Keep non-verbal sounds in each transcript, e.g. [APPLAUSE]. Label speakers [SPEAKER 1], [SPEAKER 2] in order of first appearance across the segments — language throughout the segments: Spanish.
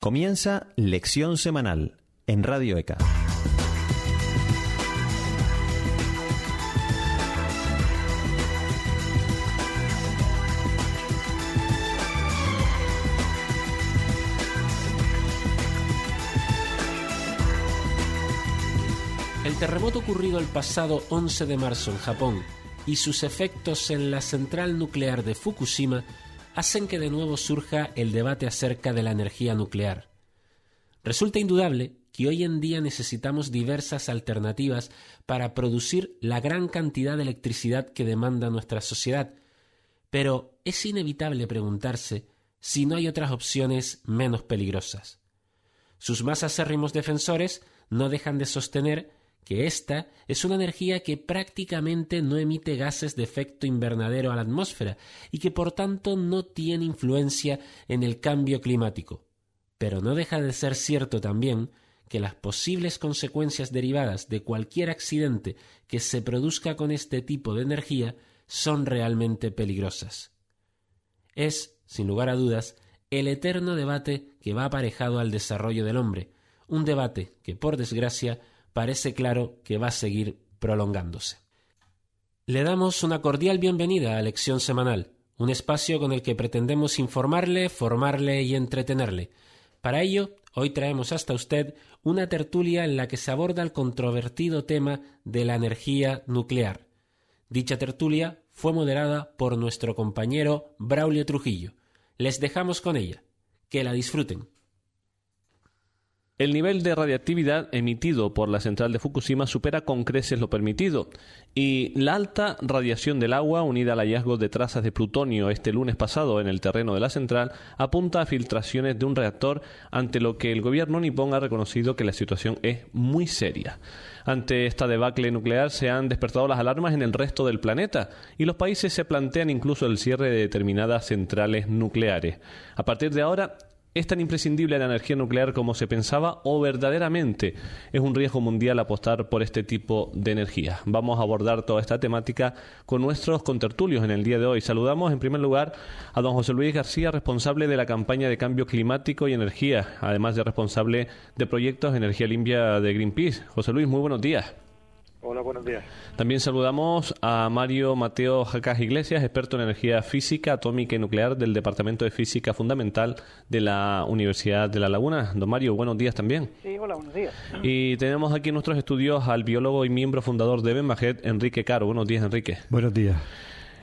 [SPEAKER 1] Comienza Lección Semanal en Radio ECA.
[SPEAKER 2] El terremoto ocurrido el pasado 11 de marzo en Japón y sus efectos en la central nuclear de Fukushima hacen que de nuevo surja el debate acerca de la energía nuclear. Resulta indudable que hoy en día necesitamos diversas alternativas para producir la gran cantidad de electricidad que demanda nuestra sociedad, pero es inevitable preguntarse si no hay otras opciones menos peligrosas. Sus más acérrimos defensores no dejan de sostener que esta es una energía que prácticamente no emite gases de efecto invernadero a la atmósfera y que por tanto no tiene influencia en el cambio climático. Pero no deja de ser cierto también que las posibles consecuencias derivadas de cualquier accidente que se produzca con este tipo de energía son realmente peligrosas. Es, sin lugar a dudas, el eterno debate que va aparejado al desarrollo del hombre, un debate que, por desgracia, parece claro que va a seguir prolongándose. Le damos una cordial bienvenida a Lección Semanal, un espacio con el que pretendemos informarle, formarle y entretenerle. Para ello, hoy traemos hasta usted una tertulia en la que se aborda el controvertido tema de la energía nuclear. Dicha tertulia fue moderada por nuestro compañero Braulio Trujillo. Les dejamos con ella. Que la disfruten.
[SPEAKER 3] El nivel de radiactividad emitido por la central de Fukushima supera con creces lo permitido, y la alta radiación del agua, unida al hallazgo de trazas de plutonio este lunes pasado en el terreno de la central, apunta a filtraciones de un reactor, ante lo que el gobierno nipón ha reconocido que la situación es muy seria. Ante esta debacle nuclear se han despertado las alarmas en el resto del planeta y los países se plantean incluso el cierre de determinadas centrales nucleares. A partir de ahora, ¿Es tan imprescindible la energía nuclear como se pensaba o verdaderamente es un riesgo mundial apostar por este tipo de energía? Vamos a abordar toda esta temática con nuestros contertulios en el día de hoy. Saludamos en primer lugar a don José Luis García, responsable de la campaña de cambio climático y energía, además de responsable de proyectos de energía limpia de Greenpeace. José Luis, muy buenos días.
[SPEAKER 4] Hola, buenos días.
[SPEAKER 3] También saludamos a Mario Mateo Jacas Iglesias, experto en energía física, atómica y nuclear del Departamento de Física Fundamental de la Universidad de La Laguna. Don Mario, buenos días también.
[SPEAKER 4] Sí, hola, buenos días.
[SPEAKER 3] Y tenemos aquí en nuestros estudios al biólogo y miembro fundador de Benmajet, Enrique Caro. Buenos días, Enrique.
[SPEAKER 5] Buenos días.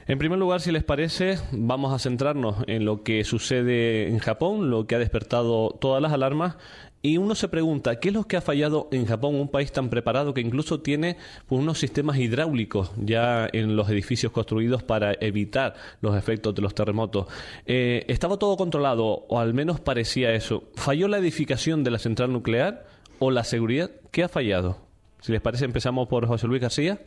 [SPEAKER 3] En primer lugar, si les parece, vamos a centrarnos en lo que sucede en Japón, lo que ha despertado todas las alarmas y uno se pregunta, ¿qué es lo que ha fallado en Japón, un país tan preparado que incluso tiene pues, unos sistemas hidráulicos ya en los edificios construidos para evitar los efectos de los terremotos? Eh, ¿Estaba todo controlado, o al menos parecía eso? ¿Falló la edificación de la central nuclear o la seguridad? ¿Qué ha fallado? Si les parece, empezamos por José Luis García.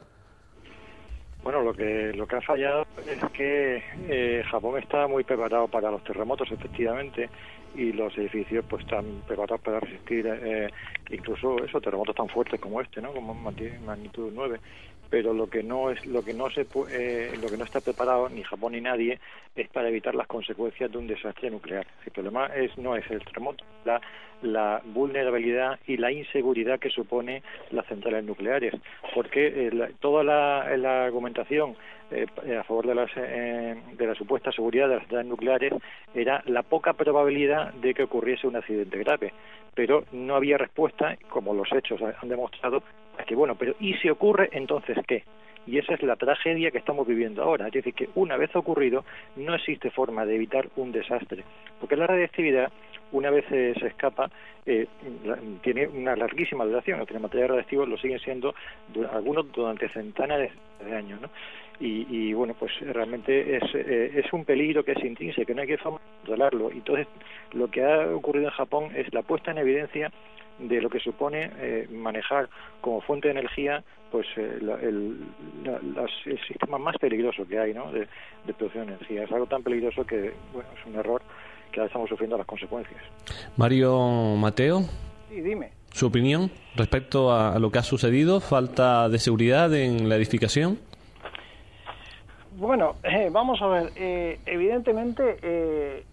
[SPEAKER 4] Bueno, lo que lo que ha fallado es que eh, Japón está muy preparado para los terremotos, efectivamente, y los edificios pues están preparados para resistir eh, incluso esos terremotos tan fuertes como este, ¿no? Como magnitud 9 pero lo que no es lo que no se eh, lo que no está preparado ni Japón ni nadie es para evitar las consecuencias de un desastre nuclear. El problema es no es el terremoto, la, la vulnerabilidad y la inseguridad que supone las centrales nucleares, porque eh, toda la, la argumentación eh, a favor de, las, de la supuesta seguridad de las centrales nucleares era la poca probabilidad de que ocurriese un accidente grave, pero no había respuesta, como los hechos han demostrado, que bueno, pero ¿y si ocurre entonces qué? Y esa es la tragedia que estamos viviendo ahora. Es decir, que una vez ocurrido, no existe forma de evitar un desastre. Porque la radiactividad, una vez se escapa, eh, tiene una larguísima duración. Los materiales radiactivos lo siguen siendo algunos durante centenares de años. ¿no? y, bueno, pues realmente es, eh, es un peligro que es intrínseco, que no hay que controlarlo. Entonces, lo que ha ocurrido en Japón es la puesta en evidencia de lo que supone eh, manejar como fuente de energía pues eh, el, el, sistema más peligroso que hay ¿no? de, producción de energía. Es algo tan peligroso que bueno, es un error que ahora estamos sufriendo las consecuencias.
[SPEAKER 3] Mario Mateo.
[SPEAKER 5] Sí, dime.
[SPEAKER 3] ¿Su opinión respecto a, lo que ha sucedido? ¿Falta de seguridad en la edificación?
[SPEAKER 5] Bueno, [LAUGHS] eh, vamos a ver. evidentemente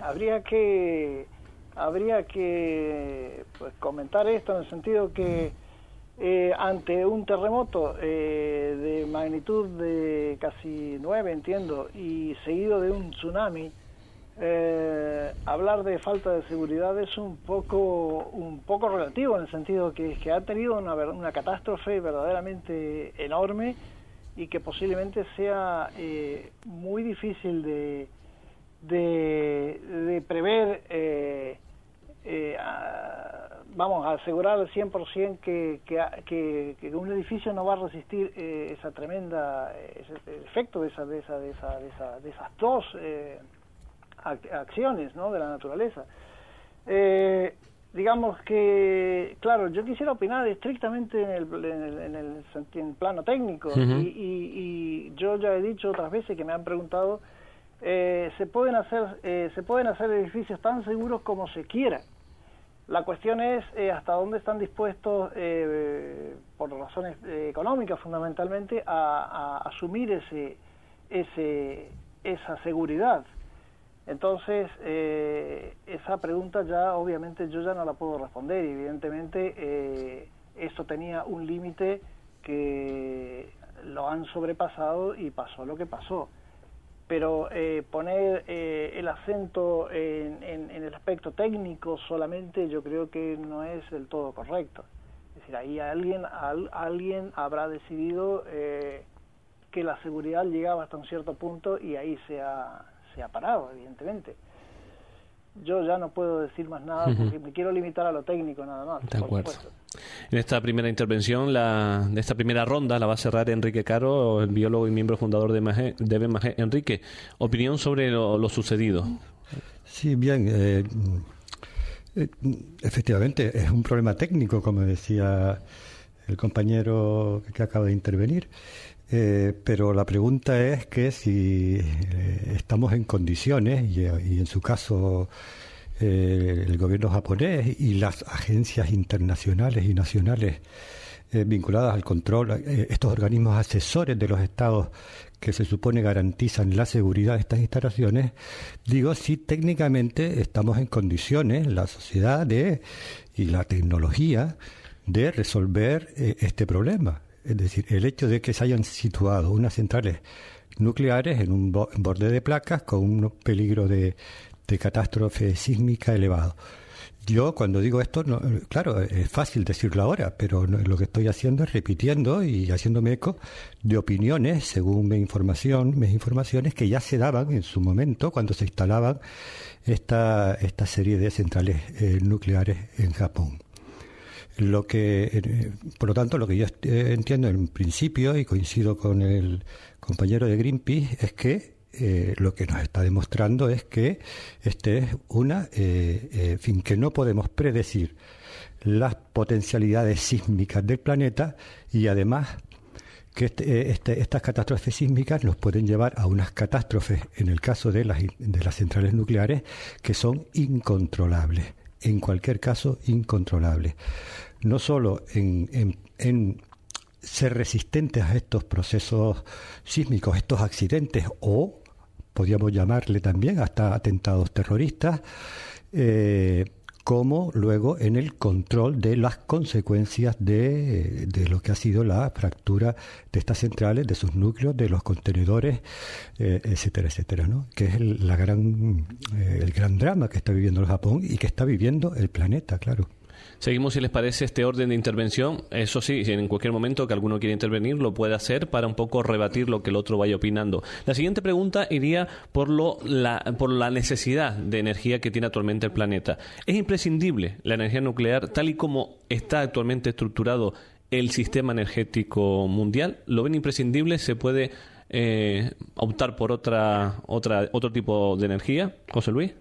[SPEAKER 5] habría que habría que pues, comentar esto en el sentido que eh, ante un terremoto eh, de magnitud de casi 9, entiendo, y seguido de un tsunami, eh, hablar de falta de seguridad es un poco un poco relativo en el sentido que, que ha tenido una, una catástrofe verdaderamente enorme y que posiblemente sea muy difícil de, de, de prever eh, vamos a asegurar al 100% que, que, que, un edificio no va a resistir eh, esa tremenda ese, efecto de, esa, de, esa, de, esa, de, esas dos eh, acciones ¿no? de la naturaleza. Eh, digamos que, claro, yo quisiera opinar estrictamente en el, en el, en el, plano técnico y, y, y, yo ya he dicho otras veces que me han preguntado, eh, se pueden hacer eh, se pueden hacer edificios tan seguros como se quiera la cuestión es eh, hasta dónde están dispuestos, eh, por razones eh, económicas fundamentalmente, a, asumir ese, ese, esa seguridad. Entonces, esa pregunta ya obviamente yo ya no la puedo responder evidentemente esto tenía un límite que lo han sobrepasado y pasó lo que pasó pero eh, poner eh, el acento en, el aspecto técnico solamente yo creo que no es del todo correcto. Es decir, ahí alguien, alguien habrá decidido eh, que la seguridad llegaba hasta un cierto punto y ahí se ha, se ha parado, evidentemente yo ya no puedo decir más nada porque me quiero limitar a lo técnico nada más.
[SPEAKER 3] De acuerdo. En esta primera intervención, la, de esta primera ronda, la va a cerrar Enrique Caro, el biólogo y miembro fundador de, Magé, de Enrique, opinión sobre lo, sucedido.
[SPEAKER 6] Sí, bien. Eh, eh, efectivamente, es un problema técnico, como decía el compañero que acaba de intervenir. Eh, pero la pregunta es que si estamos en condiciones, y, en su caso el gobierno japonés y las agencias internacionales y nacionales vinculadas al control, estos organismos asesores de los estados que se supone garantizan la seguridad de estas instalaciones, digo si técnicamente estamos en condiciones, la sociedad de, y la tecnología, de resolver este problema. Es decir, el hecho de que se hayan situado unas centrales nucleares en un borde de placas con un peligro de, catástrofe sísmica elevado. Yo cuando digo esto, no, claro, es fácil decirlo ahora, pero lo que estoy haciendo es repitiendo y haciéndome eco de opiniones, según mi información, mis informaciones que ya se daban en su momento cuando se instalaban esta, esta serie de centrales eh, nucleares en Japón. Lo que, eh, por lo tanto, lo que yo entiendo en principio, y coincido con el compañero de Greenpeace, es que eh, lo que nos está demostrando es que este es una, eh, fin, que no podemos predecir las potencialidades sísmicas del planeta y además que este, este, estas catástrofes sísmicas nos pueden llevar a unas catástrofes, en el caso de las, de las centrales nucleares, que son incontrolables, en cualquier caso incontrolables. No solo en, ser resistentes a estos procesos sísmicos, estos accidentes, o podríamos llamarle también hasta atentados terroristas, eh, como luego en el control de las consecuencias de, lo que ha sido la fractura de estas centrales, de sus núcleos, de los contenedores, eh, etcétera, etcétera, ¿no? que es el, gran, eh, el gran drama que está viviendo el Japón y que está viviendo el planeta, claro.
[SPEAKER 3] Seguimos, si les parece, este orden de intervención. Eso sí, si en cualquier momento que alguno quiera intervenir, lo puede hacer para un poco rebatir lo que el otro vaya opinando. La siguiente pregunta iría por, lo, la, por la necesidad de energía que tiene actualmente el planeta. ¿Es imprescindible la energía nuclear tal y como está actualmente estructurado el sistema energético mundial? ¿Lo ven imprescindible? ¿Se puede eh, optar por otra, otra, otro tipo de energía? José Luis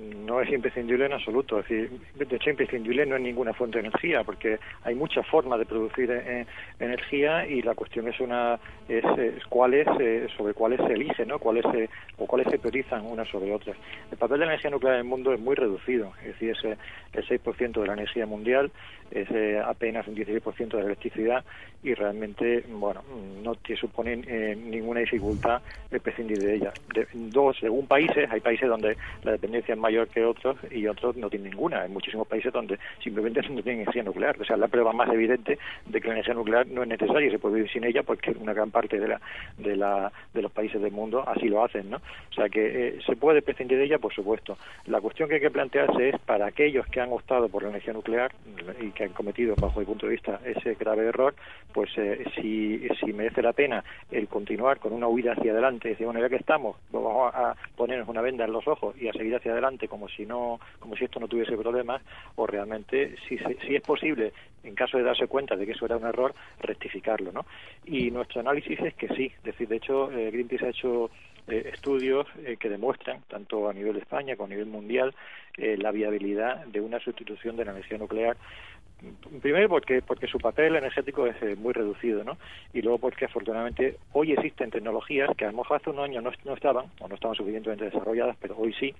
[SPEAKER 4] no es imprescindible en absoluto. Es decir, de hecho, imprescindible no es ninguna fuente de energía, porque hay muchas formas de producir eh, energía y la cuestión es una es, cuáles eh, sobre cuáles se elige, ¿no? Cuáles se, o cuáles se priorizan unas sobre otras. El papel de la energía nuclear en el mundo es muy reducido, es decir, es el 6% de la energía mundial, es eh, apenas un 16% de la electricidad y realmente, bueno, no te supone ninguna dificultad prescindir de ella. dos, según países, hay países donde la dependencia es mayor que otros y otros no tienen ninguna. Hay muchísimos países donde simplemente no tienen energía nuclear. O sea, la prueba más evidente de que la energía nuclear no es necesaria y se puede vivir sin ella porque una gran parte de, la, de, la, de los países del mundo así lo hacen, ¿no? O sea, que eh, se puede prescindir de ella, por supuesto. La cuestión que hay que plantearse es para aquellos que han optado por la energía nuclear y que han cometido, bajo mi punto de vista, ese grave error, pues eh, si, merece la pena el continuar con una huida hacia adelante, decir, bueno, ya que estamos, vamos a ponernos una venda en los ojos y a seguir hacia adelante como si no como si esto no tuviese problemas o realmente si, si es posible en caso de darse cuenta de que eso era un error rectificarlo no y nuestro análisis es que sí. Es decir de hecho eh, Greenpeace ha hecho eh, estudios eh, que demuestran tanto a nivel de España como a nivel mundial la viabilidad de una sustitución de la energía nuclear primero porque porque su papel energético es muy reducido no y luego porque afortunadamente hoy existen tecnologías que a lo mejor hace unos años no estaban o no estaban suficientemente desarrolladas pero hoy sí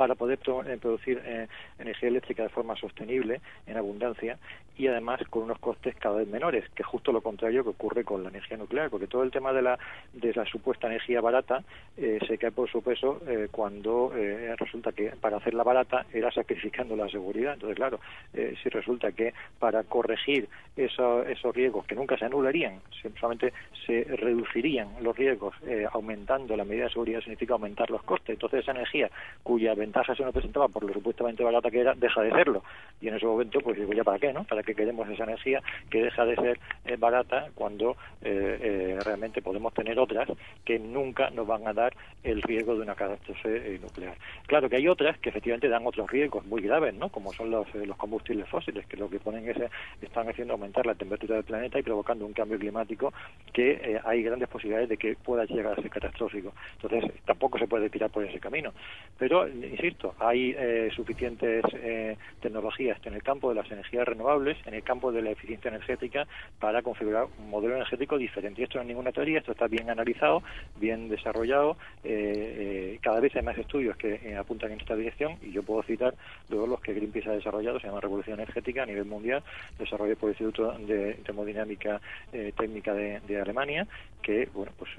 [SPEAKER 4] para poder eh, producir eh, energía eléctrica de forma sostenible, en abundancia, y además con unos costes cada vez menores, que es justo lo contrario que ocurre con la energía nuclear, porque todo el tema de la, de la supuesta energía barata eh, se cae por su peso cuando resulta que para hacerla barata era sacrificando la seguridad. Entonces, claro, si resulta que para corregir esos riesgos que nunca se anularían, solamente se reducirían los riesgos aumentando la medida de seguridad, significa aumentar los costes. Entonces, esa energía cuya ventaja se nos presentaba por lo supuestamente barata que era, deja de serlo. Y en ese momento, pues digo, ¿ya para qué? no ¿Para qué queremos esa energía que deja de ser eh, barata cuando eh, eh, realmente podemos tener otras que nunca nos van a dar el riesgo de una catástrofe nuclear? Claro que hay otras que efectivamente dan otros riesgos muy graves, ¿no? Como son los, los combustibles fósiles, que lo que ponen es, están haciendo aumentar la temperatura del planeta y provocando un cambio climático que hay grandes posibilidades de que pueda llegar a ser catastrófico. Entonces, tampoco se puede tirar por ese camino. Pero insisto, hay eh, suficientes eh, tecnologías en el campo de las energías renovables, en el campo de la eficiencia energética, para configurar un modelo energético diferente. Y esto no es ninguna teoría, esto está bien analizado, bien desarrollado. Eh, cada vez hay más estudios que apuntan en esta dirección y yo puedo citar luego los que Greenpeace ha desarrollado, se llama Revolución Energética a nivel mundial, desarrollado por el Instituto de Termodinámica Técnica de, de, Alemania, que bueno pues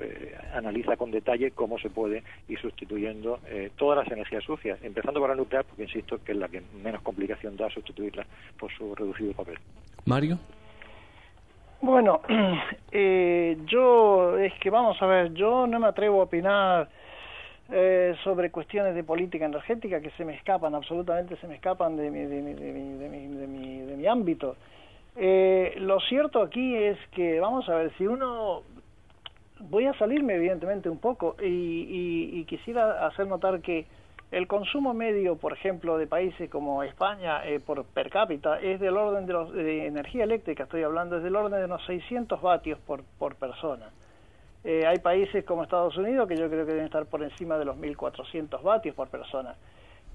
[SPEAKER 4] analiza con detalle cómo se puede ir sustituyendo todas las energías sucias empezando por la nuclear, porque insisto que es la que menos complicación da sustituirla por su reducido papel.
[SPEAKER 3] Mario.
[SPEAKER 5] Bueno, [CLEARS THROAT] eh, yo es que vamos a ver, yo no me atrevo a opinar eh, sobre cuestiones de política energética que se me escapan, absolutamente se me escapan de mi, de mi, de mi, de mi, de mi, ámbito. Eh, lo cierto aquí es que, vamos a ver, si uno voy a salirme evidentemente un poco y, y quisiera hacer notar que el consumo medio, por ejemplo, de países como España eh, por per cápita es del orden de, los, de energía eléctrica, estoy hablando, es del orden de unos 600 vatios por, por persona. Eh, hay países como Estados Unidos que yo creo que deben estar por encima de los 1.400 vatios por persona.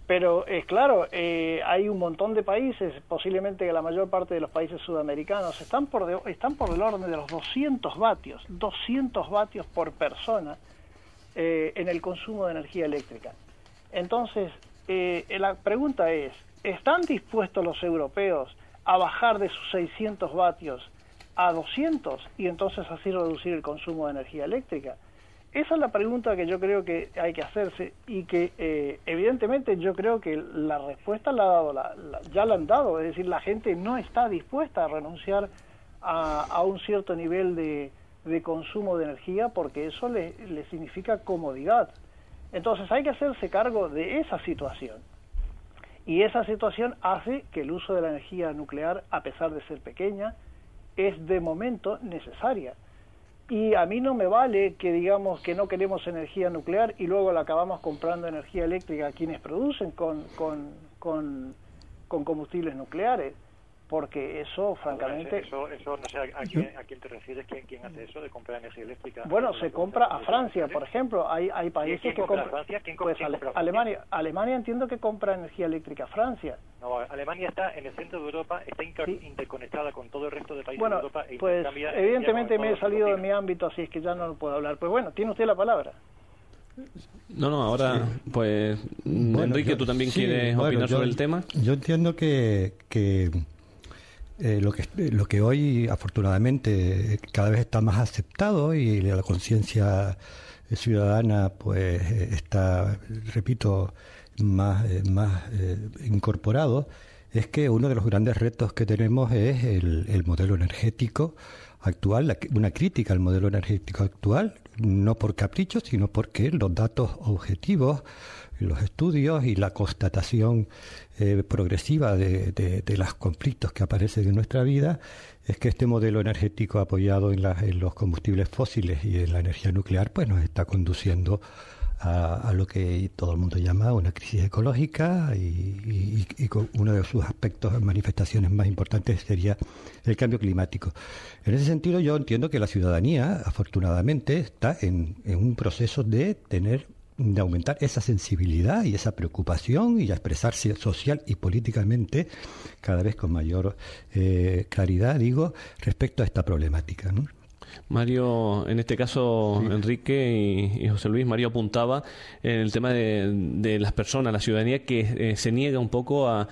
[SPEAKER 5] Pero es claro, eh, hay un montón de países, posiblemente la mayor parte de los países sudamericanos, están por, están por el orden de los 200 vatios, 200 vatios por persona en el consumo de energía eléctrica. Entonces, eh, la pregunta es, ¿están dispuestos los europeos a bajar de sus 600 vatios a 200 y entonces así reducir el consumo de energía eléctrica? Esa es la pregunta que yo creo que hay que hacerse y que eh, evidentemente yo creo que la respuesta la, ha dado la, ya la han dado, es decir, la gente no está dispuesta a renunciar a, un cierto nivel de, consumo de energía porque eso le significa comodidad. Entonces hay que hacerse cargo de esa situación. Y esa situación hace que el uso de la energía nuclear, a pesar de ser pequeña, es de momento necesaria. Y a mí no me vale que digamos que no queremos energía nuclear y luego la acabamos comprando energía eléctrica a quienes producen con, con, con, con combustibles nucleares. Porque eso, francamente...
[SPEAKER 4] eso, eso, no sé a, quién, a, quién, te refieres, ¿Quién, quién hace eso de comprar energía eléctrica.
[SPEAKER 5] Bueno, se compra a Francia, por ejemplo. Hay, hay países que compran...
[SPEAKER 4] Francia? ¿Quién,
[SPEAKER 5] pues Alemania, Alemania entiendo que compra energía eléctrica a Francia.
[SPEAKER 4] No, Alemania está en el centro de Europa, está interconectada con todo el resto de países
[SPEAKER 5] de
[SPEAKER 4] Europa.
[SPEAKER 5] E pues evidentemente me he salido de mi ámbito, así es que ya no lo puedo hablar. Pues bueno, tiene usted la palabra.
[SPEAKER 3] No, no, ahora, pues, Enrique, ¿tú también quieres opinar sobre el tema?
[SPEAKER 6] Yo entiendo que, que eh, lo, que, lo que hoy afortunadamente cada vez está más aceptado y la conciencia ciudadana pues está, repito, más, eh, más eh, incorporado, es que uno de los grandes retos que tenemos es el, el modelo energético actual, una crítica al modelo energético actual, no por capricho, sino porque los datos objetivos, los estudios y la constatación eh, progresiva de, de, los conflictos que aparecen en nuestra vida es que este modelo energético apoyado en, en, los combustibles fósiles y en la energía nuclear pues nos está conduciendo a, lo que todo el mundo llama una crisis ecológica y, uno de sus aspectos, manifestaciones más importantes sería el cambio climático. En ese sentido yo entiendo que la ciudadanía, afortunadamente, está en, un proceso de tener de aumentar esa sensibilidad y esa preocupación y a expresarse social y políticamente cada vez con mayor eh, claridad, digo, respecto a esta problemática. ¿no?
[SPEAKER 3] Mario, en este caso, Enrique y, José Luis, Mario apuntaba en el tema de, las personas, la ciudadanía que eh, se niega un poco a,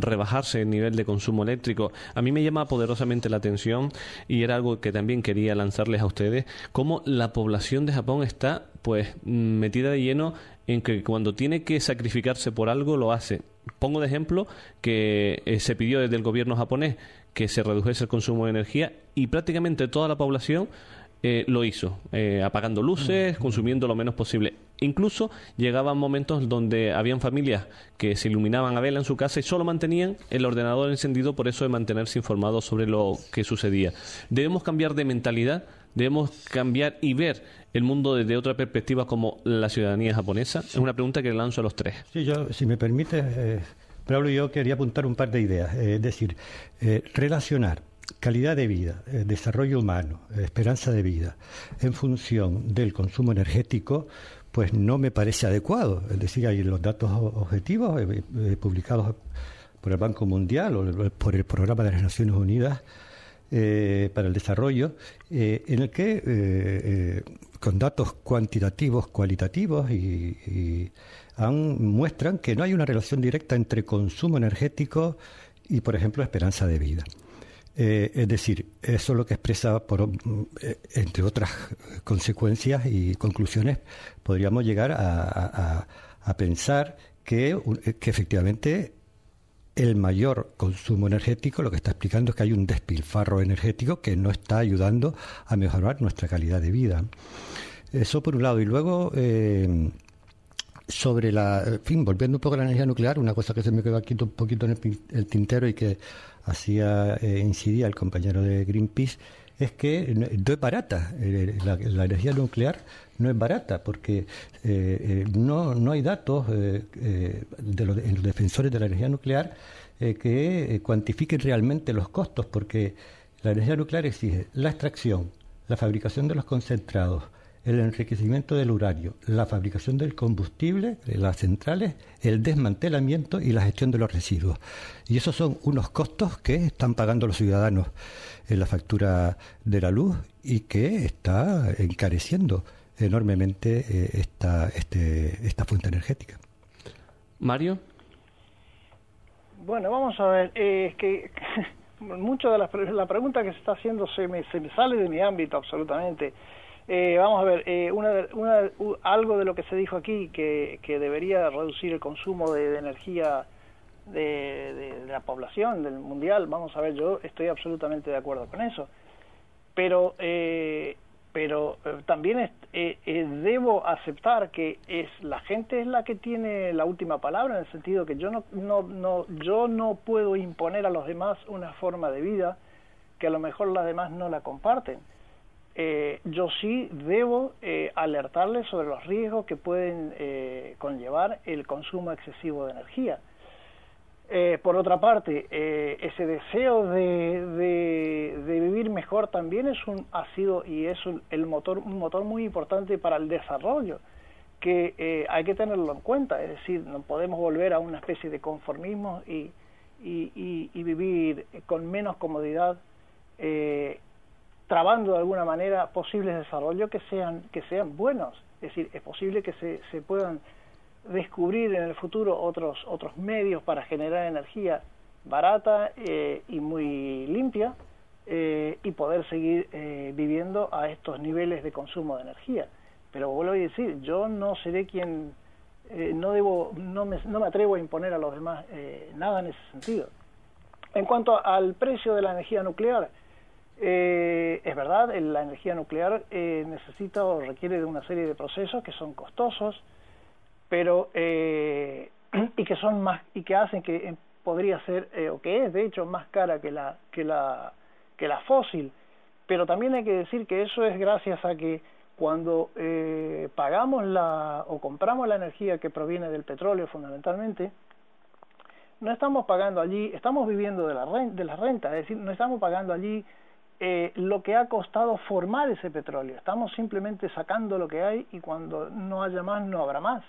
[SPEAKER 3] rebajarse el nivel de consumo eléctrico. A mí me llama poderosamente la atención y era algo que también quería lanzarles a ustedes, cómo la población de Japón está pues metida de lleno en que cuando tiene que sacrificarse por algo lo hace. Pongo de ejemplo que eh, se pidió desde el gobierno japonés que se redujese el consumo de energía y prácticamente toda la población eh, lo hizo, eh, apagando luces, consumiendo lo menos posible. Incluso llegaban momentos donde habían familias que se iluminaban a vela en su casa y solo mantenían el ordenador encendido por eso de mantenerse informados sobre lo que sucedía. Debemos cambiar de mentalidad, debemos cambiar y ver el mundo desde otra perspectiva como la ciudadanía japonesa. Es una pregunta que le lanzo a los tres.
[SPEAKER 6] Sí, yo, si me permite, eh, Pablo, yo quería apuntar un par de ideas. Eh, es decir, eh, relacionar calidad de vida, eh, desarrollo humano, esperanza de vida, en función del consumo energético, pues no me parece adecuado. Es decir, hay los datos objetivos publicados por el Banco Mundial o por el Programa de las Naciones Unidas para el Desarrollo, en el que, con datos cuantitativos, cualitativos y muestran que no hay una relación directa entre consumo energético y, por ejemplo, esperanza de vida. Eh, es decir, eso es lo que expresa, por, eh, entre otras consecuencias y conclusiones, podríamos llegar a, pensar que, que, efectivamente el mayor consumo energético lo que está explicando es que hay un despilfarro energético que no está ayudando a mejorar nuestra calidad de vida. Eso por un lado. Y luego, eh, sobre la, fin, volviendo un poco a la energía nuclear, una cosa que se me quedó aquí un poquito en el, tintero y que hacía eh, incidía el compañero de Greenpeace, es que no, es barata. Eh, la, energía nuclear no es barata porque eh, no, no hay datos de los, los, defensores de la energía nuclear que cuantifiquen realmente los costos, porque la energía nuclear exige la extracción, la fabricación de los concentrados, el enriquecimiento del uranio, la fabricación del combustible, las centrales, el desmantelamiento y la gestión de los residuos. Y esos son unos costos que están pagando los ciudadanos en la factura de la luz y que está encareciendo enormemente eh, esta, este, esta fuente energética.
[SPEAKER 3] Mario.
[SPEAKER 5] Bueno, vamos a ver, eh, es que [LAUGHS] mucho de la, la pregunta que se está haciendo se me, se me sale de mi ámbito absolutamente. Eh, vamos a ver, eh, una, una, algo de lo que se dijo aquí, que, que debería reducir el consumo de, energía de, la población, del mundial, vamos a ver, yo estoy absolutamente de acuerdo con eso. Pero, eh, pero eh, también eh, debo aceptar que es la gente es la que tiene la última palabra, en el sentido que yo no, no, no, yo no puedo imponer a los demás una forma de vida que a lo mejor las demás no la comparten eh, yo sí debo eh, alertarles sobre los riesgos que pueden eh, conllevar el consumo excesivo de energía. Eh, por otra parte, eh, ese deseo de, de, vivir mejor también es un, ha sido y es un, el motor, un motor muy importante para el desarrollo, que eh, hay que tenerlo en cuenta. Es decir, no podemos volver a una especie de conformismo y, y, y, vivir con menos comodidad, trabando de alguna manera posibles desarrollos que sean, que sean buenos. Es decir, es posible que se, se puedan descubrir en el futuro otros, otros medios para generar energía barata eh, y muy limpia eh, y poder seguir eh, viviendo a estos niveles de consumo de energía. Pero vuelvo a decir, yo no seré quien, no, debo, no, me, no me atrevo a imponer a los demás nada en ese sentido. En cuanto al precio de la energía nuclear, es verdad, la energía nuclear necesita o requiere de una serie de procesos que son costosos, pero eh, [CLEARS THROAT] y que son más y que hacen que eh, podría ser eh, o que es de hecho más cara que la que la que la fósil. Pero también hay que decir que eso es gracias a que cuando pagamos la o compramos la energía que proviene del petróleo fundamentalmente no estamos pagando allí estamos viviendo de la renta, de la renta es decir no estamos pagando allí lo que ha costado formar ese petróleo. Estamos simplemente sacando lo que hay y cuando no haya más no habrá más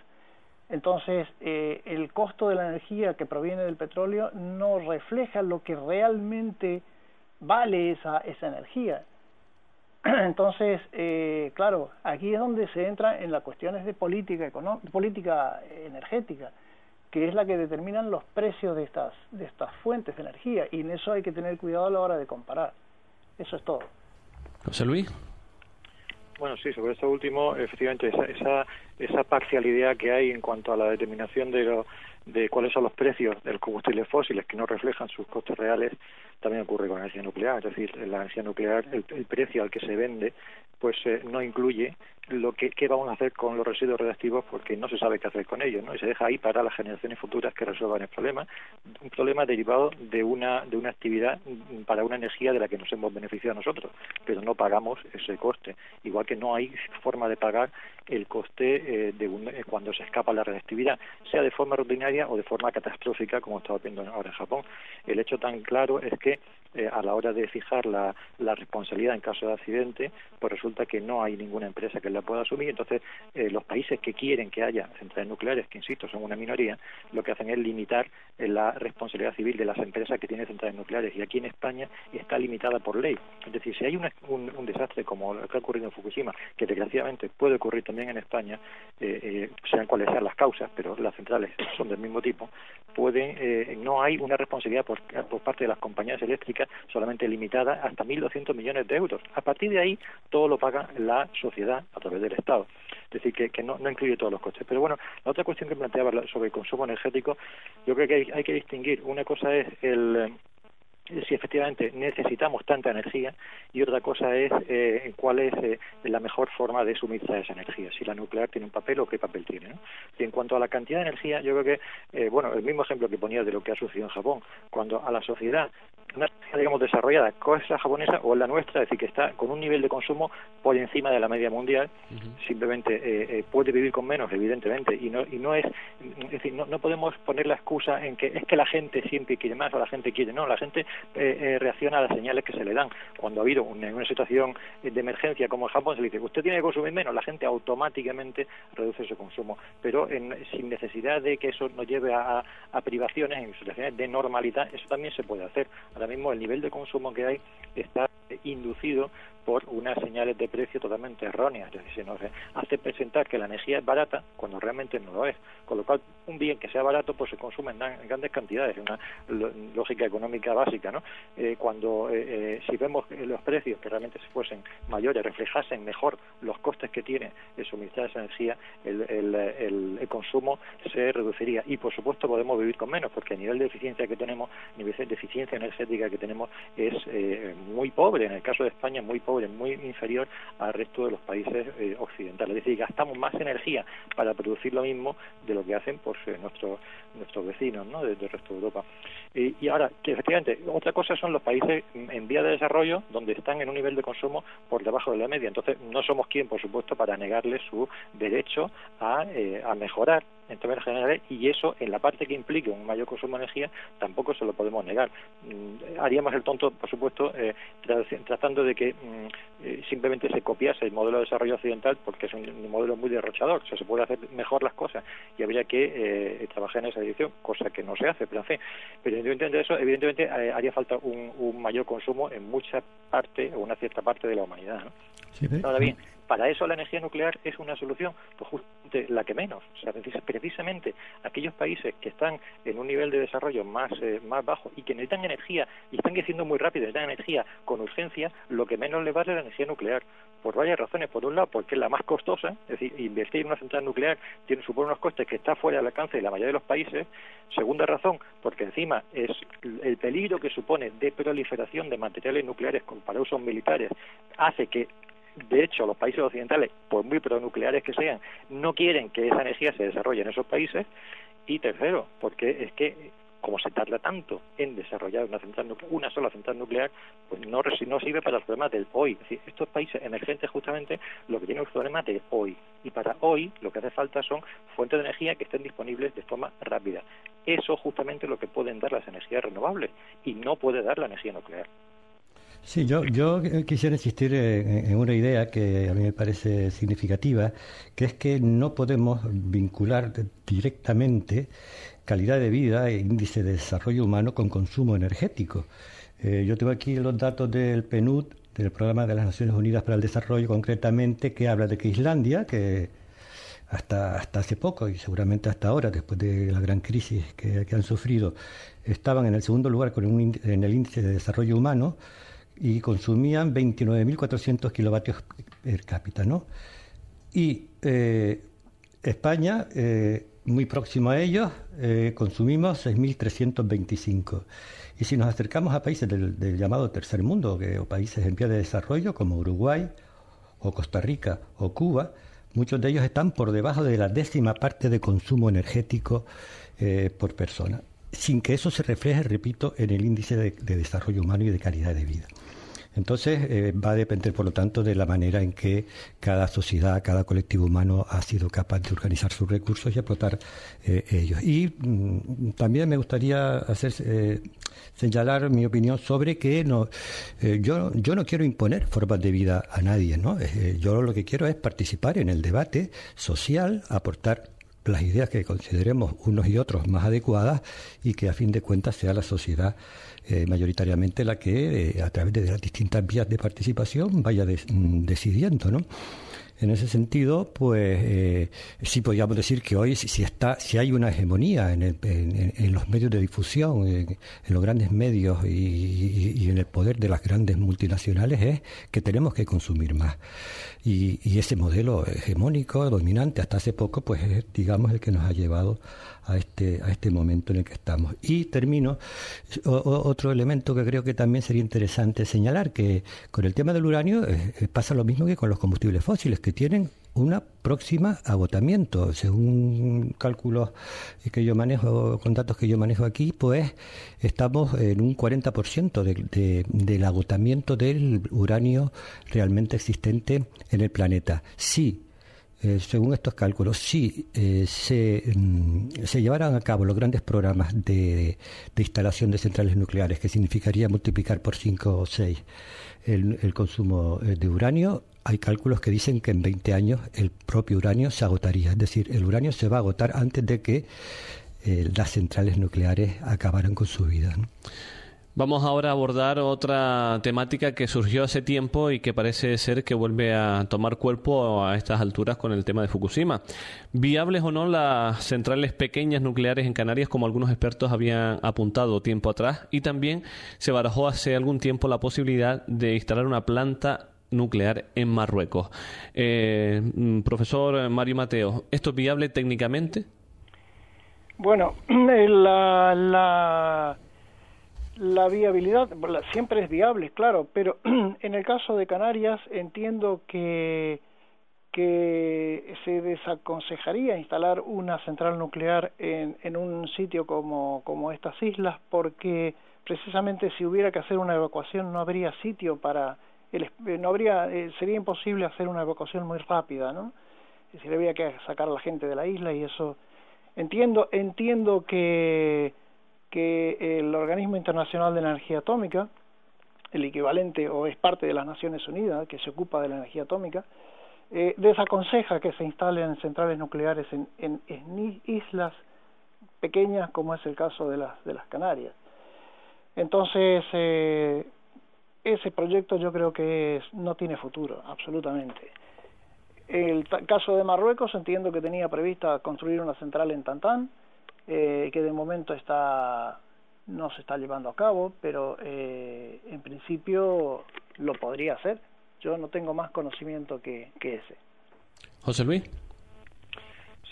[SPEAKER 5] entonces, eh, el costo de la energía que proviene del petróleo no refleja lo que realmente vale esa, esa energía. [CLEARS THROAT] Entonces, eh, claro, aquí es donde se entra en las cuestiones de política, política energética, que es la que determinan los precios de estas, de estas fuentes de energía, y en eso hay que tener cuidado a la hora de comparar. Eso es todo.
[SPEAKER 3] José Luis.
[SPEAKER 4] Bueno, sí, sobre esto último, efectivamente, esa, esa, esa parcialidad que hay en cuanto a la determinación de, de cuáles son los precios de los combustibles fósiles que no reflejan sus costes reales, también ocurre con la energía nuclear. Es decir, la energía nuclear, el, precio al que se vende, pues eh, no incluye lo que qué vamos a hacer con los residuos radiactivos porque no se sabe qué hacer con ellos, ¿no? Y se deja ahí para las generaciones futuras que resuelvan el problema, un problema derivado de una de una actividad para una energía de la que nos hemos beneficiado nosotros, pero no pagamos ese coste, igual que no hay forma de pagar el coste eh, de eh, cuando se escapa la radiactividad, sea de forma rutinaria o de forma catastrófica, como estamos viendo ahora en Japón. El hecho tan claro es que eh, a la hora de fijar la, responsabilidad en caso de accidente, pues resulta que no hay ninguna empresa que la pueda asumir. Entonces, eh, los países que quieren que haya centrales nucleares, que insisto, son una minoría, lo que hacen es limitar eh, la responsabilidad civil de las empresas que tienen centrales nucleares. Y aquí en España está limitada por ley. Es decir, si hay un, un, desastre como lo que ha ocurrido en Fukushima, que desgraciadamente puede ocurrir también en España, sean cuales sean las causas, pero las centrales son del mismo tipo, pueden, no hay una responsabilidad por, por parte de las compañías eléctricas solamente limitada hasta 1.200 millones de euros. A partir de ahí, todo lo paga la sociedad a través del Estado. Es decir, que, no, incluye todos los costes. Pero bueno, la otra cuestión que planteaba sobre el consumo energético, yo creo que hay que distinguir. Una cosa es el si efectivamente necesitamos tanta energía y otra cosa es eh, cuál es eh, la mejor forma de suministrar esa energía, si la nuclear tiene un papel o qué papel tiene. ¿no? Y en cuanto a la cantidad de energía, yo creo que, eh, bueno, el mismo ejemplo que ponía de lo que ha sucedido en Japón, cuando a la sociedad una digamos desarrollada, cosa japonesa o la nuestra, es decir, que está con un nivel de consumo por encima de la media mundial, simplemente eh, eh, puede vivir con menos, evidentemente, y no y no es, es decir, no, no podemos poner la excusa en que es que la gente siempre quiere más o la gente quiere, no, la gente eh, reacciona a las señales que se le dan. Cuando ha habido una, una situación de emergencia como en Japón, se le dice, usted tiene que consumir menos, la gente automáticamente reduce su consumo, pero sin necesidad de que eso nos lleve a, a privaciones, en situaciones de normalidad, eso también se puede hacer ahora mismo el nivel de consumo que hay está inducido por unas señales de precio totalmente erróneas. Es decir, se nos hace presentar que la energía es barata cuando realmente no lo es. Con lo cual, un bien que sea barato, pues se consume en, grandes cantidades, una lógica económica básica. ¿no? Eh, cuando, eh, eh, si vemos los precios que realmente se fuesen mayores, reflejasen mejor los costes que tiene el suministrar esa energía, el, el, consumo se reduciría. Y, por supuesto, podemos vivir con menos, porque el nivel de eficiencia que tenemos, el nivel de eficiencia energética que tenemos es muy pobre. En el caso de España, muy pobre muy inferior al resto de los países eh, occidentales. Es decir, gastamos más energía para producir lo mismo de lo que hacen pues, eh, nuestros, nuestros vecinos ¿no? del resto de Europa. y ahora, que efectivamente, otra cosa son los países en vía de desarrollo donde están en un nivel de consumo por debajo de la media. Entonces, no somos quien, por supuesto, para negarles su derecho a, eh, a mejorar en términos generales y eso en la parte que implique un mayor consumo de energía tampoco se lo podemos negar. Mm, haríamos el tonto, por supuesto, eh, tratando de que mm, eh, simplemente se copiase el modelo de desarrollo occidental porque es un, modelo muy derrochador, o sea, se puede hacer mejor las cosas y habría que eh, trabajar en esa dirección, cosa que no se hace, pero en fin, pero evidentemente eso, evidentemente haría falta un, un, mayor consumo en mucha parte o una cierta parte de la humanidad. ¿no? Ahora bien, para eso la energía nuclear es una solución, pues justamente la que menos. O sea, precisamente aquellos países que están en un nivel de desarrollo más, eh, más bajo y que necesitan energía y están creciendo muy rápido, necesitan energía con urgencia, lo que menos les vale es la energía nuclear. Por varias razones. Por un lado, porque es la más costosa, es decir, invertir en una central nuclear tiene supone unos costes que está fuera del alcance de la mayoría de los países. Segunda razón, porque encima es el peligro que supone de proliferación de materiales nucleares para usos militares hace que de hecho, los países occidentales, por muy pronucleares que sean, no quieren que esa energía se desarrolle en esos países. Y tercero, porque es que como se tarda tanto en desarrollar una central una sola central nuclear, pues no, no sirve para los problemas del hoy. Es decir, estos países emergentes justamente lo que tienen es problemas de hoy. Y para hoy lo que hace falta son fuentes de energía que estén disponibles de forma rápida. Eso justamente es lo que pueden dar las energías renovables y no puede dar la energía nuclear.
[SPEAKER 6] Sí, yo, yo quisiera insistir en, una idea que a mí me parece significativa, que es que no podemos vincular directamente calidad de vida e índice de desarrollo humano con consumo energético. Eh, yo tengo aquí los datos del PNUD, del Programa de las Naciones Unidas para el Desarrollo, concretamente, que habla de que Islandia, que hasta, hasta hace poco y seguramente hasta ahora, después de la gran crisis que, han sufrido, estaban en el segundo lugar con en el índice de desarrollo humano, y consumían 29.400 kilovatios per cápita, ¿no? Y eh, España, eh, muy próximo a ellos, eh, consumimos 6.325. Y si nos acercamos a países del, llamado tercer mundo, o países en vía de desarrollo, como Uruguay, o Costa Rica, o Cuba, muchos de ellos están por debajo de la décima parte de consumo energético por persona, sin que eso se refleje, repito, en el índice de desarrollo humano y de calidad de vida. Entonces, eh, va a depender, por lo tanto, de la manera en que cada sociedad, cada colectivo humano ha sido capaz de organizar sus recursos y explotar eh, ellos. Y mm, también me gustaría hacer, eh, señalar mi opinión sobre que no, yo, yo no quiero imponer formas de vida a nadie, ¿no? yo lo que quiero es participar en el debate social, aportar las ideas que consideremos unos y otros más adecuadas y que a fin de cuentas sea la sociedad eh, mayoritariamente la que eh, a través de las distintas vías de participación vaya mm, decidiendo, ¿no? En ese sentido, pues eh, sí podríamos decir que hoy si está, si hay una hegemonía en, los medios de difusión, en, los grandes medios y, en el poder de las grandes multinacionales es que tenemos que consumir más. Y, y ese modelo hegemónico, dominante hasta hace poco, pues es, digamos, el que nos ha llevado a este, a este momento en el que estamos. Y termino, otro elemento que creo que también sería interesante señalar, que con el tema del uranio eh, eh, pasa lo mismo que con los combustibles fósiles, que tienen una próxima agotamiento. Según cálculos que yo manejo, con datos que yo manejo aquí, pues estamos en un 40% de, del agotamiento del uranio realmente existente en el planeta. Sí, eh, según estos cálculos, si eh, se, mm, se, llevaran a cabo los grandes programas de, instalación de centrales nucleares, que significaría multiplicar por 5 o 6 el, consumo eh, de uranio, hay cálculos que dicen que en 20 años el propio uranio se agotaría. Es decir, el uranio se va a agotar antes de que las centrales nucleares acabaran con su vida.
[SPEAKER 3] Vamos ahora a abordar otra temática que surgió hace tiempo y que parece ser que vuelve a tomar cuerpo a estas alturas con el tema de Fukushima. ¿Viables o no las centrales pequeñas nucleares en Canarias, como algunos expertos habían apuntado tiempo atrás? Y también se barajó hace algún tiempo la posibilidad de instalar una planta nuclear en Marruecos. Eh, mm, profesor Mario Mateo, ¿esto es viable técnicamente?
[SPEAKER 5] Bueno, [CLEARS THROAT] la la viabilidad siempre es viable, claro, pero [CLEARS THROAT] en el caso de Canarias entiendo que se desaconsejaría instalar una central nuclear en, en un sitio como estas islas porque precisamente si hubiera que hacer una evacuación no habría sitio para el, no habría eh, sería imposible hacer una evacuación muy rápida no es decir habría que sacar a la gente de la isla y eso Entiendo, entiendo que, que el Organismo Internacional de Energía Atómica, el equivalente o es parte de las Naciones Unidas que se ocupa de la energía atómica, eh, desaconseja que se instalen centrales nucleares en, en, islas pequeñas como es el caso de las, de las Canarias. Entonces, eh, ese proyecto yo creo que es, no tiene futuro, absolutamente. El caso de Marruecos entiendo que tenía prevista construir una central en Tantán, eh, que de momento está no se está llevando a cabo, pero eh, en principio lo podría hacer. Yo no tengo más conocimiento que, que ese.
[SPEAKER 3] José Luis.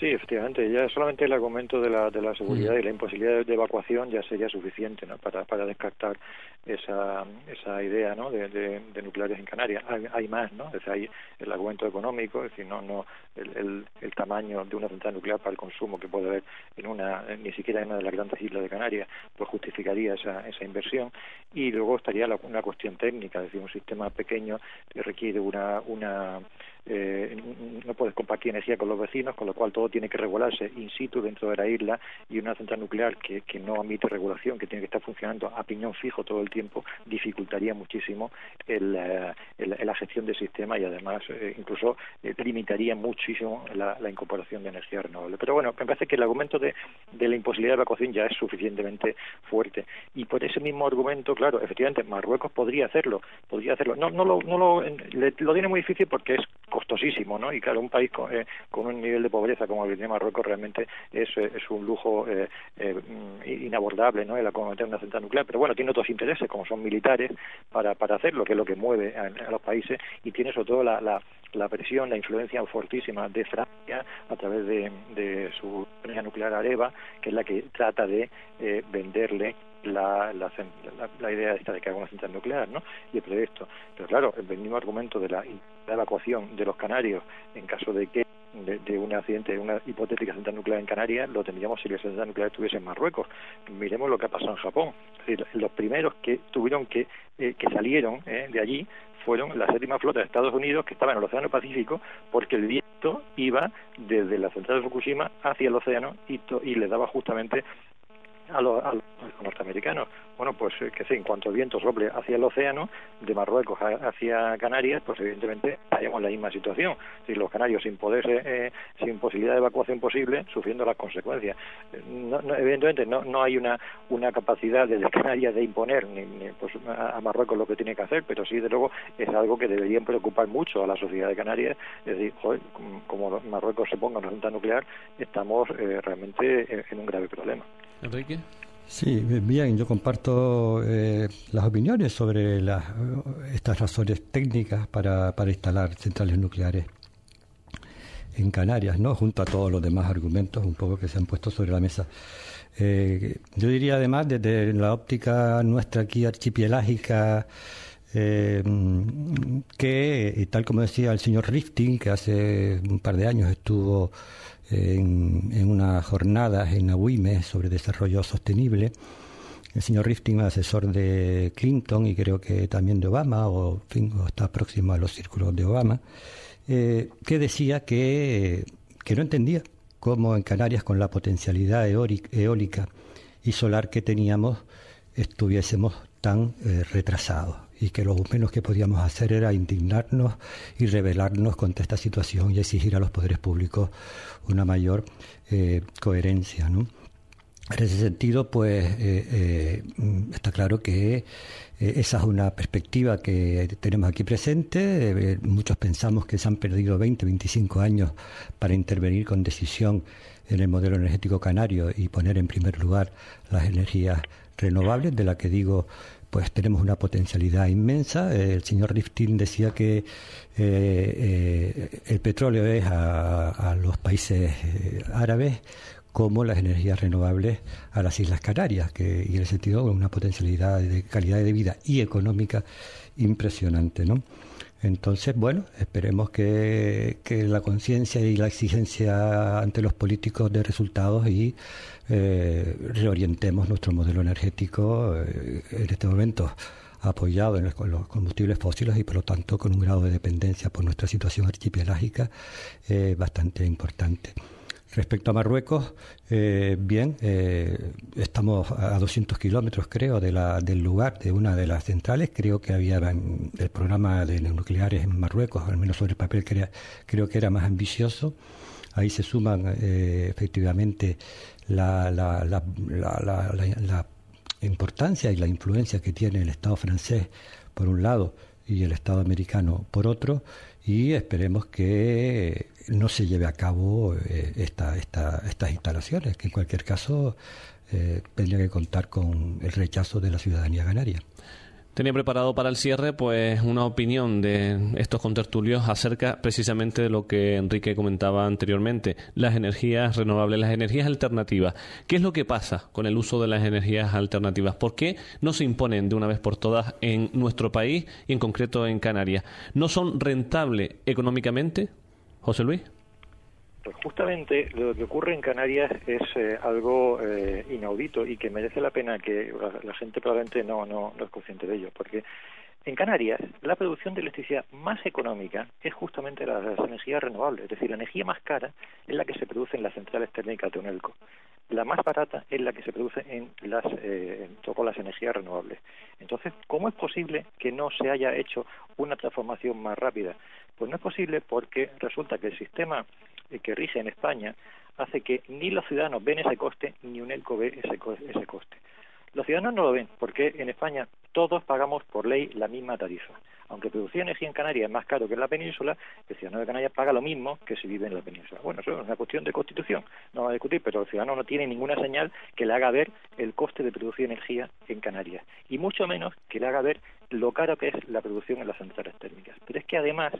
[SPEAKER 4] Sí, efectivamente, ya solamente el argumento de la, de la seguridad y la imposibilidad de evacuación ya sería suficiente ¿no? para, para descartar esa, esa idea ¿no? de, de, nucleares en Canarias. Hay, más, ¿no? Es hay el argumento económico, es decir, no, no el, el, tamaño de una central nuclear para el consumo que puede haber en una, ni siquiera en una de las grandes islas de Canarias, pues justificaría esa, esa inversión. Y luego estaría la, una cuestión técnica, es decir, un sistema pequeño que requiere una, una eh, no puedes compartir energía con los vecinos, con lo cual todo tiene que regularse in situ dentro de la isla y una central nuclear que, que no admite regulación, que tiene que estar funcionando a piñón fijo todo el tiempo, dificultaría muchísimo el, eh, la gestión del sistema y además eh, incluso eh, limitaría muchísimo la, incorporación de energía renovable. Pero bueno, me parece que el argumento de, de la imposibilidad de evacuación ya es suficientemente fuerte. Y por ese mismo argumento, claro, efectivamente, Marruecos podría hacerlo, podría hacerlo. No, no, lo, no lo, lo tiene muy difícil porque es costosísimo, ¿no? Y claro, un país con, eh, con un nivel de pobreza como el que tiene Marruecos realmente es, eh, es un lujo eh, eh, inabordable, ¿no? El acometer una central nuclear, pero bueno, tiene otros intereses como son militares para, para hacerlo, que es lo que mueve a, a los países y tiene sobre todo la, la, la presión, la influencia fortísima de Francia a través de, de su energía nuclear Areva, que es la que trata de eh, venderle la, la, la, idea esta de que haga una central nuclear, ¿no? Y el proyecto. Pero claro, el mismo argumento de la, evacuación de los canarios en caso de que de, un accidente, de una hipotética central nuclear en Canarias, lo tendríamos si la central nuclear estuviese en Marruecos. Miremos lo que ha pasado en Japón. Los primeros que tuvieron que, eh, que salieron eh, de allí fueron la séptima flota de Estados Unidos que estaba en el Océano Pacífico porque el viento iba desde la central de Fukushima hacia el océano y, y le daba justamente a los, norteamericanos. Bueno, pues eh, que sí, en cuanto el viento sople hacia el océano, de Marruecos hacia Canarias, pues evidentemente hayamos la misma situación. Si los canarios sin poder, eh, sin posibilidad de evacuación posible, sufriendo las consecuencias. No, evidentemente no, no hay una, una capacidad de Canarias de imponer ni, pues, a, Marruecos lo que tiene que hacer, pero sí, de luego, es algo que debería preocupar mucho a la sociedad de Canarias. Es decir, como Marruecos se ponga en una junta nuclear, estamos eh, realmente en un grave problema.
[SPEAKER 3] Enrique.
[SPEAKER 6] Sí, bien, yo comparto eh, las opiniones sobre las, estas razones técnicas para, instalar centrales nucleares en Canarias, ¿no? junto a todos los demás argumentos un poco que se han puesto sobre la mesa. Eh, yo diría además, desde la óptica nuestra aquí archipelágica, eh, que, tal como decía el señor Rifting, que hace un par de años estuvo en, en unas jornadas en Agüime sobre desarrollo sostenible. El señor Rifting, asesor de Clinton y creo que también de Obama, o, está próximo a los círculos de Obama, eh, que decía que, que no entendía cómo en Canarias, con la potencialidad eólica y solar que teníamos, estuviésemos tan eh, retrasados y que lo menos que podíamos hacer era indignarnos y rebelarnos contra esta situación y exigir a los poderes públicos una mayor eh, coherencia. ¿no? En ese sentido, pues eh, eh, está claro que esa es una perspectiva que tenemos aquí presente. muchos pensamos que se han perdido 20, 25 años para intervenir con decisión en el modelo energético canario y poner en primer lugar las energías renovables, de la que digo pues tenemos una potencialidad inmensa. El señor Rifkin decía que eh, eh, el petróleo es a, los países eh, árabes como las energías renovables a las Islas Canarias, que y en el sentido de una potencialidad de calidad de vida y económica impresionante, ¿no? Entonces, bueno, esperemos que, que la conciencia y la exigencia ante los políticos de resultados y eh, reorientemos nuestro modelo energético eh, en este momento apoyado en los, combustibles fósiles y por lo tanto con un grado de dependencia por nuestra situación archipelágica eh, bastante importante. Respecto a Marruecos, eh, bien, estamos a 200 kilómetros, creo, de la, del lugar de una de las centrales. Creo que había el programa de nucleares en Marruecos, al menos sobre el papel, creo que era más ambicioso. Ahí se suman efectivamente la, la, la, la, importancia y la influencia que tiene el Estado francés, por un lado, y el Estado americano, por otro, y esperemos que no se lleve a cabo eh, esta, esta, estas instalaciones, que en cualquier caso eh, tendría que contar con el rechazo de la ciudadanía canaria.
[SPEAKER 3] Tenía preparado para el cierre pues una opinión de estos contertulios acerca precisamente de lo que Enrique comentaba anteriormente, las energías renovables, las energías alternativas. ¿Qué es lo que pasa con el uso de las energías alternativas? ¿Por qué no se imponen de una vez por todas en nuestro país y en concreto en Canarias? ¿No son rentables económicamente? José Luis.
[SPEAKER 4] Pues justamente lo que ocurre en Canarias es eh, algo eh, inaudito y que merece la pena que la, gente probablemente no, no, no es consciente de ello, porque en Canarias, la producción de electricidad más económica es justamente la de las energías renovables, es decir, la energía más cara es la que se produce en las centrales térmicas de UNELCO. La más barata es la que se produce en las, eh, en las energías renovables. Entonces, ¿cómo es posible que no se haya hecho una transformación más rápida? Pues no es posible porque resulta que el sistema que rige en España hace que ni los ciudadanos ven ese coste ni UNELCO ve ese, ese coste. Los ciudadanos no lo ven porque en España todos pagamos por ley la misma tarifa. Aunque producir energía en Canarias es más caro que en la península, el ciudadano de Canarias paga lo mismo que si vive en la península. Bueno, eso es una cuestión de constitución, no va a discutir, pero el ciudadano no tiene ninguna señal que le haga ver el coste de producir energía en Canarias, y mucho menos que le haga ver lo caro que es la producción en las centrales térmicas. Pero es que además,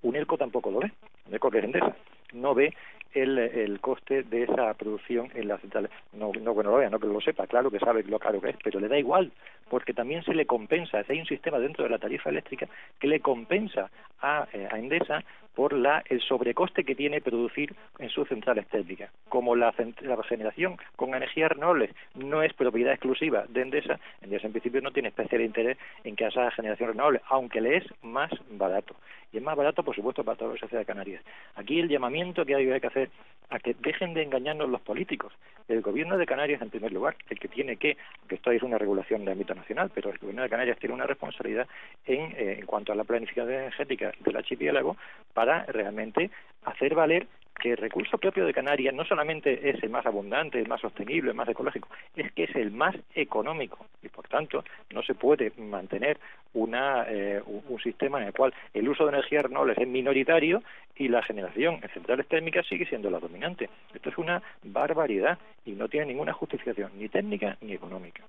[SPEAKER 4] UNELCO tampoco lo ve, UNELCO que es Endesa, no ve el, el coste de esa producción en las centrales. No, no que no lo vea, no que lo sepa, claro que sabe lo caro que es, pero le da igual, porque también se le compensa, hay un sistema dentro de la tarifa eléctrica que le compensa a, eh, a Endesa por la, el sobrecoste que tiene producir en sus centrales térmicas. Como la, la generación con energías renovables no es propiedad exclusiva de Endesa, Endesa en principio no tiene especial interés en que esa generación renovable, aunque le es más barato. Y es más barato, por supuesto, para toda la sociedad de Canarias. Aquí el llamamiento que hay que hacer a que dejen de engañarnos los políticos. El gobierno de Canarias, en primer lugar, el que tiene que, que esto es una regulación de ámbito nacional, pero el gobierno de Canarias tiene una responsabilidad en, eh, en cuanto a la planificación energética del archipiélago para realmente hacer valer que el recurso propio de Canarias no solamente es el más abundante, el más sostenible, el más ecológico, es que es el más económico y por tanto no se puede mantener una, eh, un, sistema en el cual el uso de energías renovables es minoritario y la generación en centrales térmicas sigue siendo la dominante. Esto es una barbaridad y no tiene ninguna justificación ni técnica ni económica.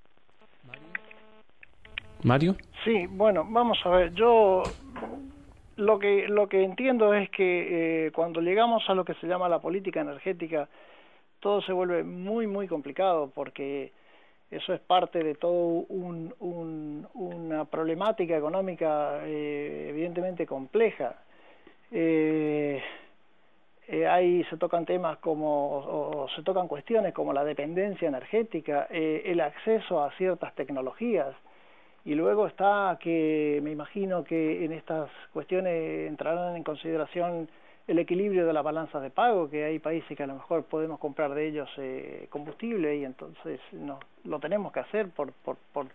[SPEAKER 3] Mario.
[SPEAKER 5] Sí, bueno, vamos a ver, yo lo que, lo que entiendo es que eh, cuando llegamos a lo que se llama la política energética, todo se vuelve muy, muy complicado porque eso es parte de todo un, una problemática económica eh, evidentemente compleja. Eh, eh, ahí se tocan temas como, o, se tocan cuestiones como la dependencia energética, el acceso a ciertas tecnologías, y luego está que me imagino que en estas cuestiones entrarán en consideración el equilibrio de las balanzas de pago, que hay países que a lo mejor podemos comprar de ellos eh, combustible y entonces no, lo tenemos que hacer por, por, por,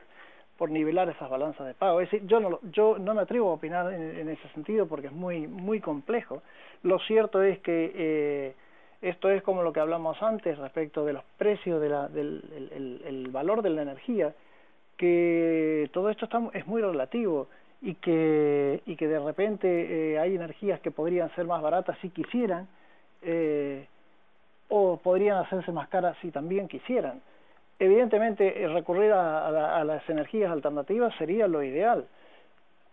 [SPEAKER 5] por nivelar esas balanzas de pago. Es decir, yo no, yo no me atrevo a opinar en, ese sentido porque es muy, muy complejo. Lo cierto es que eh, esto es como lo que hablamos antes respecto de los precios de la, del el valor de la energía que todo esto está, es muy relativo y que, y que de repente eh, hay energías que podrían ser más baratas si quisieran eh, o podrían hacerse más caras si también quisieran. Evidentemente, eh, recurrir a, las energías alternativas sería lo ideal.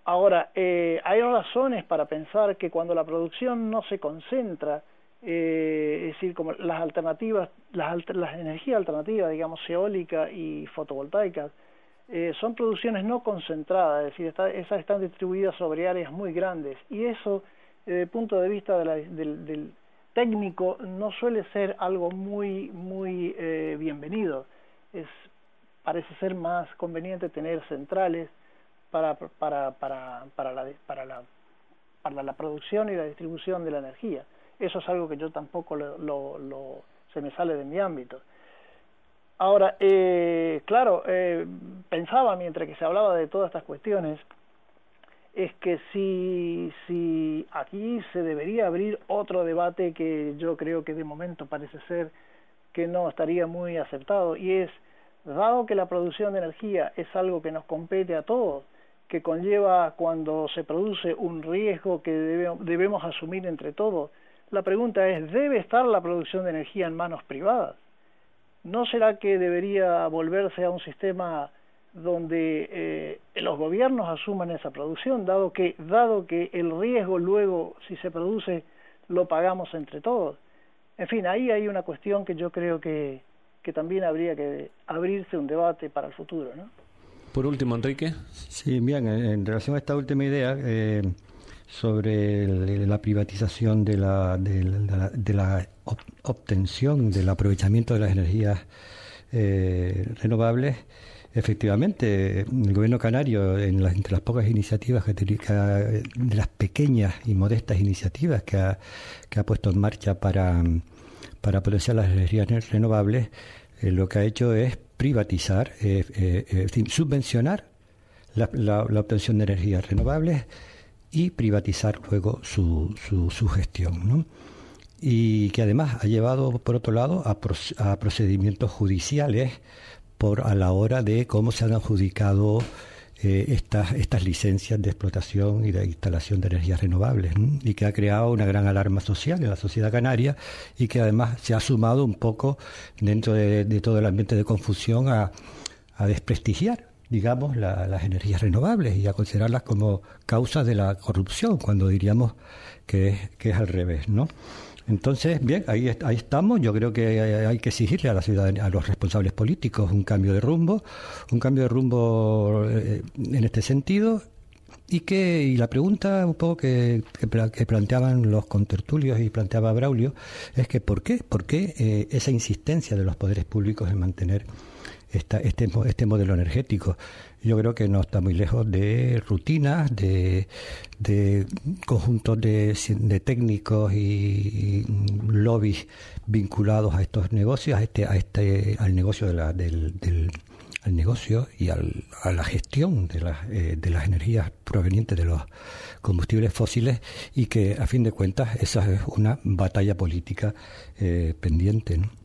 [SPEAKER 5] Ahora, hay razones para pensar que cuando la producción no se concentra, es decir, como las alternativas, las, las energías alternativas, digamos, eólica y fotovoltaica, eh, son producciones no concentradas, es decir, esas están distribuidas sobre áreas muy grandes y eso, desde el punto de vista del, técnico, no suele ser algo muy, muy eh, bienvenido. Es, parece ser más conveniente tener centrales para, para, para, para, la, para, la, para la producción y la distribución de la energía. eso es algo que yo tampoco lo, se me sale de mi ámbito. Ahora, eh, claro, eh, pensaba mientras que se hablaba de todas estas cuestiones, es que si, si aquí se debería abrir otro debate que yo creo que de momento parece ser que no estaría muy aceptado, y es, dado que la producción de energía es algo que nos compete a todos, que conlleva cuando se produce un riesgo que debemos asumir entre todos, la pregunta es, ¿debe estar la producción de energía en manos privadas? ¿No será que debería volverse a un sistema donde eh, los gobiernos asuman esa producción, dado que, dado que el riesgo luego, si se produce, lo pagamos entre todos? En fin, ahí hay una cuestión que yo creo que, que también habría que abrirse un debate para el futuro, ¿no?
[SPEAKER 3] Por último, Enrique.
[SPEAKER 6] Sí, bien, en relación a esta última idea eh, sobre la privatización de la, de la, obtención, del aprovechamiento de las energías eh, renovables, efectivamente, el gobierno canario, en entre las pocas iniciativas, que, de las pequeñas y modestas iniciativas que ha, que ha puesto en marcha para, para potenciar las energías renovables, eh, lo que ha hecho es privatizar, eh, eh, subvencionar la, obtención de energías renovables y privatizar luego su, su, gestión. ¿no? Y que además ha llevado, por otro lado, a, procedimientos judiciales por a la hora de cómo se han adjudicado eh, estas, estas licencias de explotación y de instalación de energías renovables y que ha creado una gran alarma social en la sociedad canaria y que además se ha sumado un poco dentro de, todo el ambiente de confusión a, desprestigiar digamos, las energías renovables y a considerarlas como causas de la corrupción, cuando diríamos que, que es al revés, ¿no? Entonces, bien, ahí, estamos. Yo creo que hay que exigirle a la ciudadanía, a los responsables políticos, un cambio de rumbo, un cambio de rumbo eh, en este sentido. Y que y la pregunta un poco que, planteaban los contertulios y planteaba Braulio es que ¿por qué? ¿Por qué eh, esa insistencia de los poderes públicos en mantener esta, este, este modelo energético? yo creo que no está muy lejos de rutinas, de, de conjuntos de, de técnicos y, lobbies vinculados a estos negocios, a este, a este, al negocio de la, del, del al negocio y al, a la gestión de las, eh, de las energías provenientes de los combustibles fósiles y que a fin de cuentas esa es una batalla política eh, pendiente. ¿no?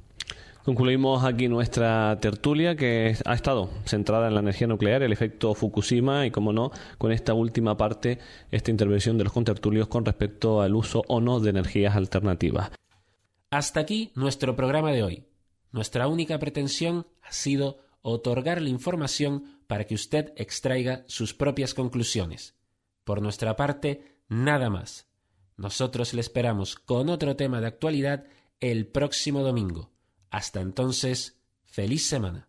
[SPEAKER 3] Concluimos aquí nuestra tertulia que ha estado centrada en la energía nuclear, el efecto Fukushima y, como no, con esta última parte, esta intervención de los contertulios con respecto al uso o no de energías alternativas.
[SPEAKER 2] Hasta aquí nuestro programa de hoy. Nuestra única pretensión ha sido otorgar la información para que usted extraiga sus propias conclusiones. Por nuestra parte, nada más. Nosotros le esperamos con otro tema de actualidad el próximo domingo. Hasta entonces, feliz semana.